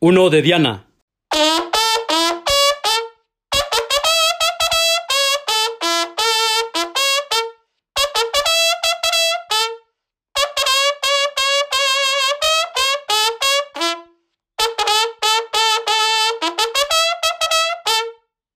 Uno de Diana.